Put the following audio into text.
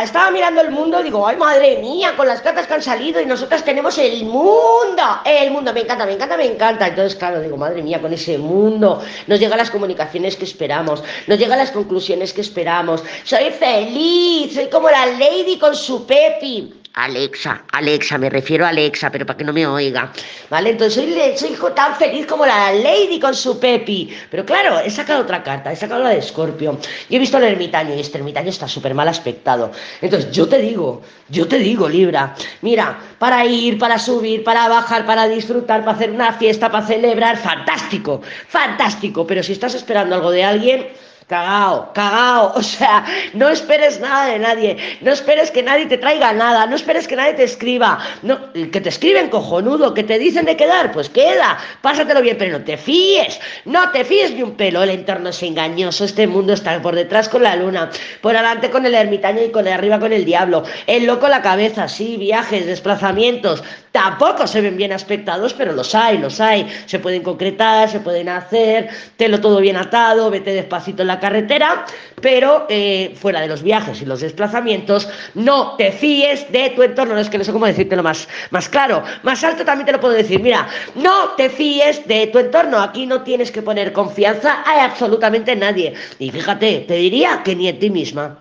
estaba mirando el mundo digo, ay madre mía, con las cartas que han salido y nosotras tenemos el mundo, el mundo, me encanta, me encanta, me encanta. Entonces, claro, digo, madre mía, con ese mundo nos llegan las comunicaciones que esperamos, nos llegan las conclusiones que esperamos. Soy feliz, soy como la lady con su pepi. Alexa, Alexa, me refiero a Alexa, pero para que no me oiga. ¿Vale? Entonces soy, soy tan feliz como la Lady con su Pepi. Pero claro, he sacado otra carta, he sacado la de Scorpio. Y he visto al ermitaño y este ermitaño está súper mal aspectado. Entonces yo te digo, yo te digo, Libra, mira, para ir, para subir, para bajar, para disfrutar, para hacer una fiesta, para celebrar, fantástico, fantástico. Pero si estás esperando algo de alguien Cagao, cagao, o sea, no esperes nada de nadie, no esperes que nadie te traiga nada, no esperes que nadie te escriba, no, que te escriben cojonudo, que te dicen de quedar, pues queda, pásatelo bien, pero no te fíes, no te fíes ni un pelo, el entorno es engañoso, este mundo está por detrás con la luna, por adelante con el ermitaño y con el arriba con el diablo, el loco la cabeza, sí, viajes, desplazamientos, tampoco se ven bien aspectados, pero los hay, los hay, se pueden concretar, se pueden hacer, tenlo todo bien atado, vete despacito en la carretera, pero eh, fuera de los viajes y los desplazamientos, no te fíes de tu entorno. No es que no sé cómo decírtelo más, más claro. Más alto también te lo puedo decir. Mira, no te fíes de tu entorno. Aquí no tienes que poner confianza a absolutamente nadie. Y fíjate, te diría que ni en ti misma.